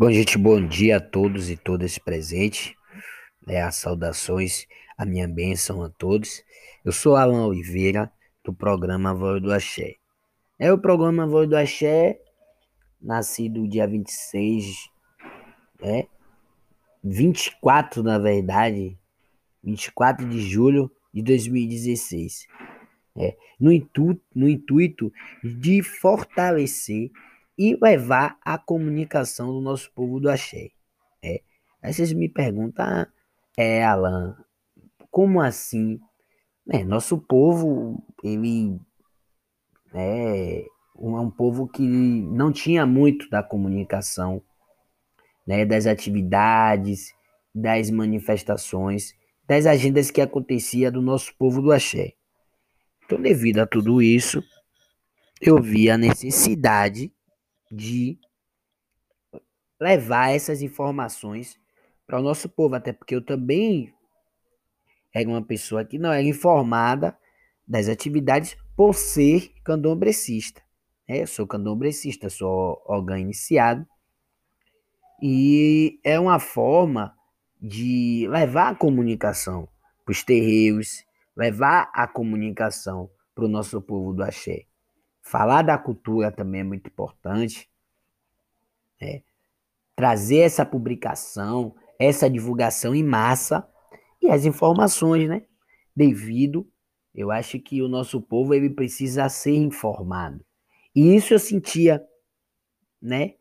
Bom, gente, bom dia a todos e todas presentes. É, as saudações, a minha bênção a todos. Eu sou Alan Oliveira, do programa Voz do Axé. É o programa Voz do Axé, nascido dia 26, é, 24 na verdade, 24 de julho de 2016. É, no, intuito, no intuito de fortalecer e levar a comunicação do nosso povo do axé. É. Aí vocês me perguntam, é, Alan, como assim? É, nosso povo, ele é um povo que não tinha muito da comunicação, né, das atividades, das manifestações, das agendas que acontecia do nosso povo do axé. Então, devido a tudo isso, eu vi a necessidade de levar essas informações para o nosso povo, até porque eu também era uma pessoa que não era informada das atividades por ser candombrecista. Né? Eu sou candombrecista, sou órgão iniciado. E é uma forma de levar a comunicação para os terreiros, levar a comunicação para o nosso povo do axé. Falar da cultura também é muito importante. Né? Trazer essa publicação, essa divulgação em massa e as informações, né? Devido, eu acho que o nosso povo ele precisa ser informado. E isso eu sentia, né?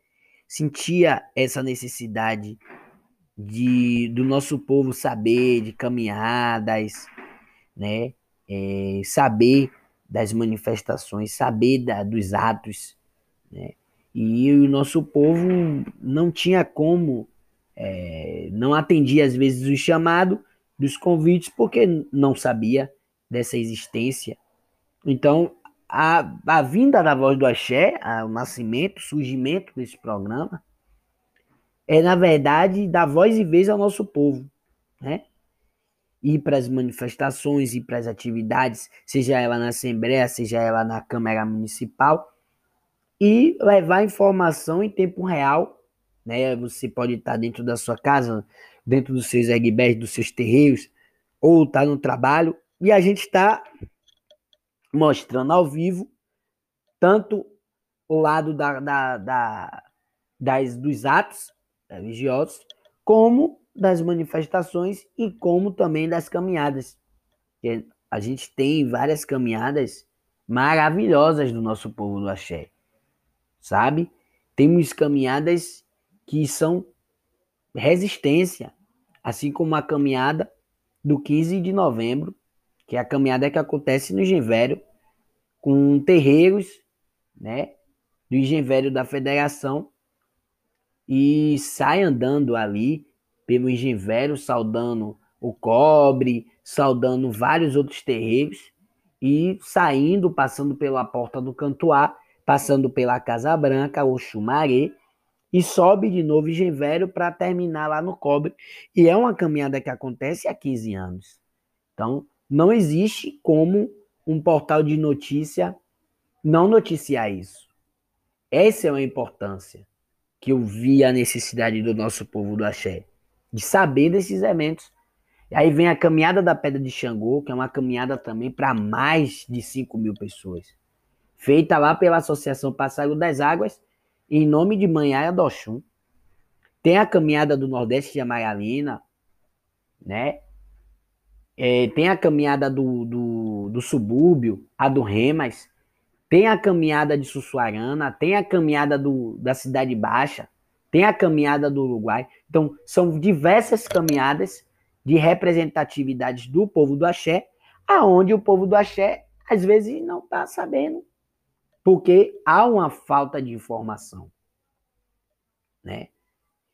Sentia essa necessidade de do nosso povo saber de caminhadas, né? É, saber das manifestações, saber da, dos atos, né? E o nosso povo não tinha como, é, não atendia às vezes o chamado dos convites porque não sabia dessa existência. Então, a, a vinda da voz do axé, a, o nascimento, o surgimento desse programa, é, na verdade, dar voz e vez ao nosso povo, né? Ir para as manifestações, ir para as atividades, seja ela na Assembleia, seja ela na Câmara Municipal, e levar informação em tempo real. Né? Você pode estar dentro da sua casa, dentro dos seus eggbeds, dos seus terreiros, ou estar tá no trabalho, e a gente está mostrando ao vivo tanto o lado da, da, da das, dos atos religiosos, como das manifestações e como também das caminhadas. A gente tem várias caminhadas maravilhosas do nosso povo do axé, sabe? Temos caminhadas que são resistência, assim como a caminhada do 15 de novembro, que é a caminhada que acontece no Engenvério, com terreiros, né, do Engenvério da Federação, e sai andando ali pelo Engenvério, saudando o Cobre, saudando vários outros terreiros e saindo, passando pela Porta do Cantuá, passando pela Casa Branca, o Chumaré, e sobe de novo Engenvério para terminar lá no Cobre. E é uma caminhada que acontece há 15 anos. Então, não existe como um portal de notícia não noticiar isso. Essa é uma importância que eu vi a necessidade do nosso povo do axé de saber desses eventos. E aí vem a caminhada da Pedra de Xangô, que é uma caminhada também para mais de 5 mil pessoas. Feita lá pela Associação Passago das Águas, em nome de Manhaia do. Tem a caminhada do Nordeste de Amaralina, né? É, tem a caminhada do, do, do subúrbio, a do Remas. Tem a caminhada de Sussuarana, tem a caminhada do, da Cidade Baixa tem a caminhada do Uruguai. Então, são diversas caminhadas de representatividades do povo do axé, aonde o povo do axé às vezes não está sabendo, porque há uma falta de informação, né?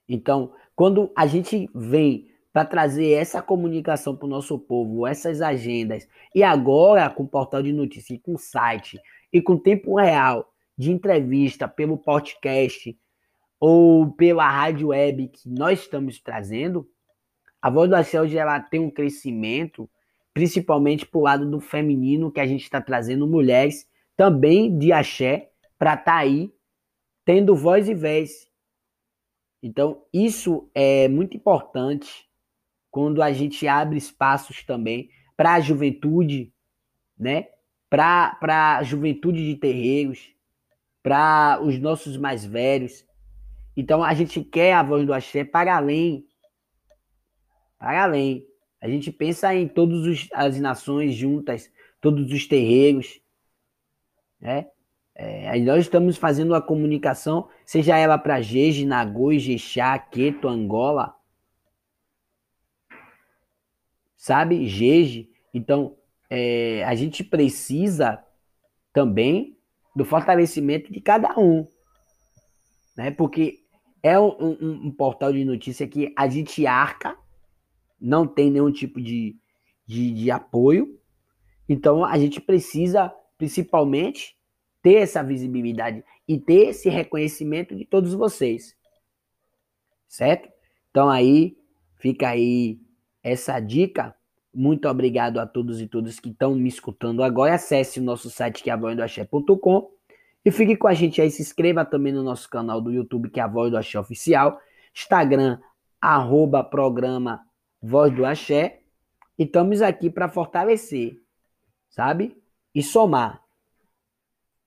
Então, quando a gente vem para trazer essa comunicação para o nosso povo, essas agendas, e agora com o portal de notícias, com site e com tempo real de entrevista pelo podcast, ou pela rádio web que nós estamos trazendo, a voz do hoje ela tem um crescimento, principalmente para o lado do feminino, que a gente está trazendo mulheres também de axé para estar tá aí tendo voz e vez. Então, isso é muito importante quando a gente abre espaços também para a juventude, né? Para a juventude de terreiros, para os nossos mais velhos. Então, a gente quer a voz do axé para além. Para além. A gente pensa em todas as nações juntas, todos os terreiros, né? É, nós estamos fazendo a comunicação, seja ela para Jeje, Nagoi, Jexá, Queto, Angola, sabe? Jeje. Então, é, a gente precisa também do fortalecimento de cada um, né? Porque é um, um, um portal de notícia que a gente arca, não tem nenhum tipo de, de, de apoio, então a gente precisa, principalmente, ter essa visibilidade e ter esse reconhecimento de todos vocês. Certo? Então aí fica aí essa dica. Muito obrigado a todos e todas que estão me escutando agora. Acesse o nosso site que é avoindoaxé.com e fique com a gente aí. Se inscreva também no nosso canal do YouTube que é a Voz do Axé Oficial. Instagram, arroba programa Voz do Axé. E estamos aqui para fortalecer, sabe? E somar.